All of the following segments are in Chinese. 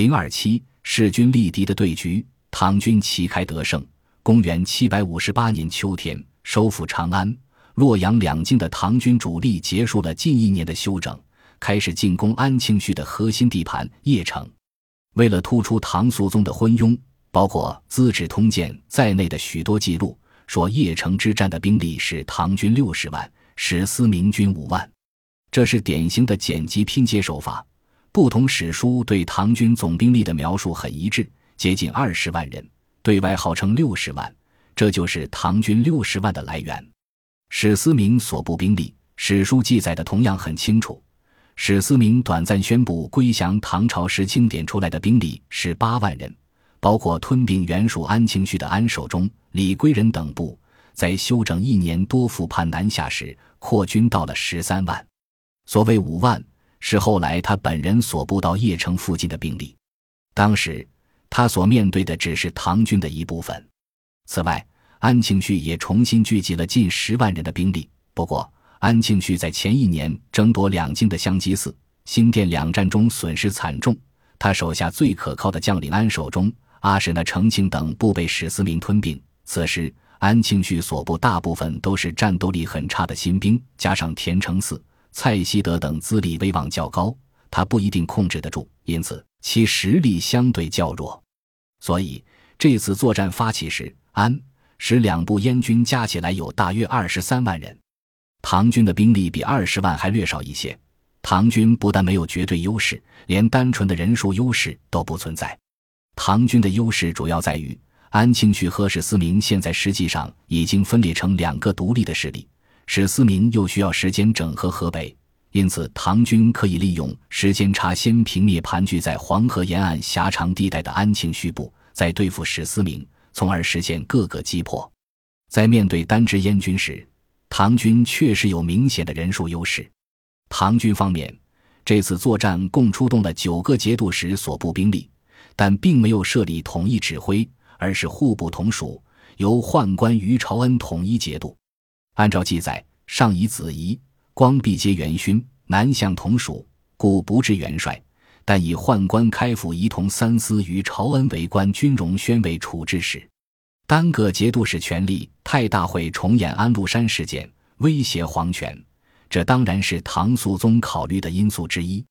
零二七势均力敌的对局，唐军旗开得胜。公元七百五十八年秋天，收复长安、洛阳两京的唐军主力结束了近一年的休整，开始进攻安庆绪的核心地盘邺城。为了突出唐肃宗的昏庸，包括《资治通鉴》在内的许多记录说，邺城之战的兵力是唐军六十万，史思明军五万。这是典型的剪辑拼接手法。不同史书对唐军总兵力的描述很一致，接近二十万人，对外号称六十万，这就是唐军六十万的来源。史思明所部兵力，史书记载的同样很清楚。史思明短暂宣布归降唐朝时清点出来的兵力是八万人，包括吞并原属安庆绪的安守忠、李归仁等部，在休整一年多复叛南下时，扩军到了十三万。所谓五万，是后来他本人所部到邺城附近的兵力。当时他所面对的只是唐军的一部分。此外，安庆绪也重新聚集了近十万人的兵力。不过，安庆绪在前一年争夺两京的香积寺、新店两战中损失惨重，他手下最可靠的将领安守忠、阿史那成庆等部被史思明吞并。此时，安庆绪所部大部分都是战斗力很差的新兵，加上田承嗣。蔡希德等资历威望较高，他不一定控制得住，因此其实力相对较弱。所以这次作战发起时，安使两部燕军加起来有大约二十三万人，唐军的兵力比二十万还略少一些。唐军不但没有绝对优势，连单纯的人数优势都不存在。唐军的优势主要在于安庆绪和史思明现在实际上已经分裂成两个独立的势力。史思明又需要时间整合河北，因此唐军可以利用时间差先平灭盘踞在黄河沿岸狭长地带的安庆绪部，再对付史思明，从而实现各个击破。在面对单支燕军时，唐军确实有明显的人数优势。唐军方面，这次作战共出动了九个节度使所部兵力，但并没有设立统一指挥，而是互不同属，由宦官于朝恩统一节度。按照记载，上以子仪、光弼皆元勋，南向同属，故不至元帅。但以宦官开府仪同三司于朝恩为官军容宣为处置使。单个节度使权力太大，会重演安禄山事件，威胁皇权。这当然是唐肃宗考虑的因素之一。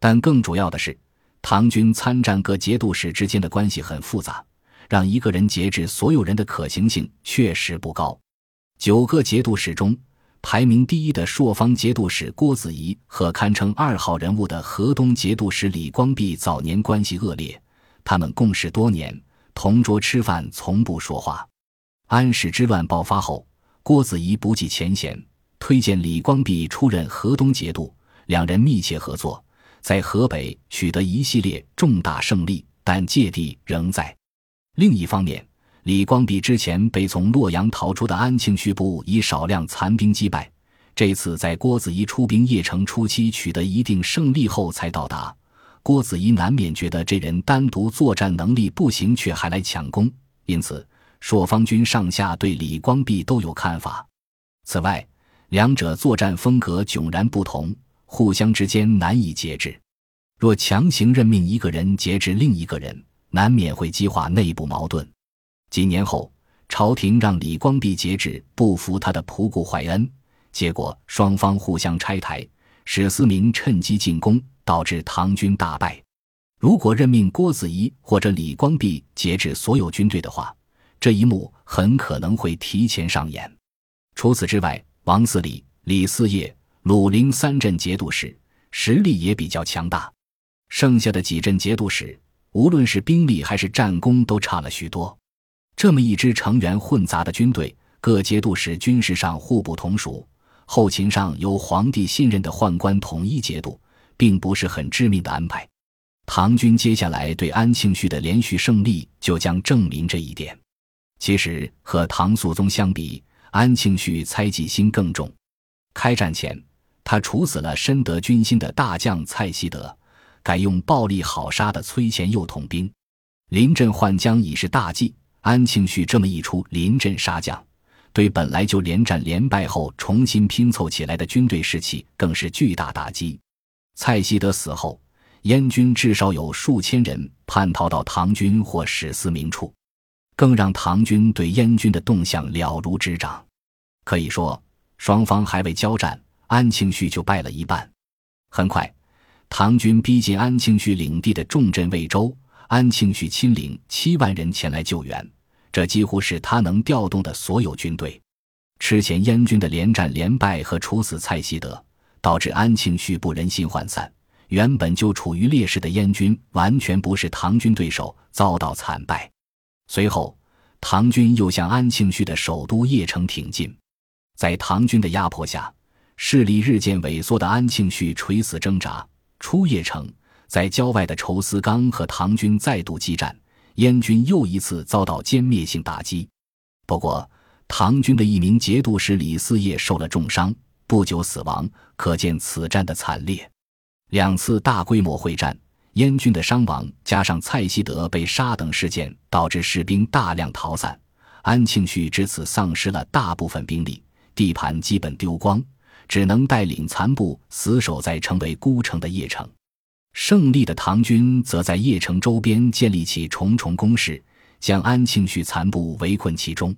但更主要的是，唐军参战各节度使之间的关系很复杂，让一个人节制所有人的可行性确实不高。九个节度使中，排名第一的朔方节度使郭子仪和堪称二号人物的河东节度使李光弼早年关系恶劣，他们共事多年，同桌吃饭从不说话。安史之乱爆发后，郭子仪不计前嫌，推荐李光弼出任河东节度，两人密切合作，在河北取得一系列重大胜利，但芥蒂仍在。另一方面，李光弼之前被从洛阳逃出的安庆绪部以少量残兵击败，这次在郭子仪出兵邺城初期取得一定胜利后才到达，郭子仪难免觉得这人单独作战能力不行，却还来抢功，因此朔方军上下对李光弼都有看法。此外，两者作战风格迥然不同，互相之间难以节制。若强行任命一个人节制另一个人，难免会激化内部矛盾。几年后，朝廷让李光弼节制不服他的仆固怀恩，结果双方互相拆台，史思明趁机进攻，导致唐军大败。如果任命郭子仪或者李光弼节制所有军队的话，这一幕很可能会提前上演。除此之外，王嗣礼、李嗣业、鲁陵三镇节度使实力也比较强大，剩下的几镇节度使无论是兵力还是战功都差了许多。这么一支成员混杂的军队，各节度使军事上互不同属，后勤上由皇帝信任的宦官统一节度，并不是很致命的安排。唐军接下来对安庆绪的连续胜利，就将证明这一点。其实和唐肃宗相比，安庆绪猜忌心更重。开战前，他处死了深得军心的大将蔡希德，改用暴力好杀的崔乾佑统兵，临阵换将已是大忌。安庆绪这么一出临阵杀将，对本来就连战连败后重新拼凑起来的军队士气更是巨大打击。蔡希德死后，燕军至少有数千人叛逃到唐军或史思明处，更让唐军对燕军的动向了如指掌。可以说，双方还未交战，安庆绪就败了一半。很快，唐军逼近安庆绪领地的重镇魏州，安庆绪亲领七万人前来救援，这几乎是他能调动的所有军队。之前燕军的连战连败和处死蔡希德，导致安庆绪部人心涣散。原本就处于劣势的燕军完全不是唐军对手，遭到惨败。随后，唐军又向安庆绪的首都邺城挺进。在唐军的压迫下，势力日渐萎缩的安庆绪垂死挣扎。出邺城，在郊外的仇思刚和唐军再度激战，燕军又一次遭到歼灭性打击。不过，唐军的一名节度使李嗣业受了重伤，不久死亡，可见此战的惨烈。两次大规模会战，燕军的伤亡加上蔡希德被杀等事件，导致士兵大量逃散。安庆绪至此丧失了大部分兵力，地盘基本丢光，只能带领残部死守在成为孤城的邺城。胜利的唐军则在邺城周边建立起重重工事，将安庆绪残部围困其中。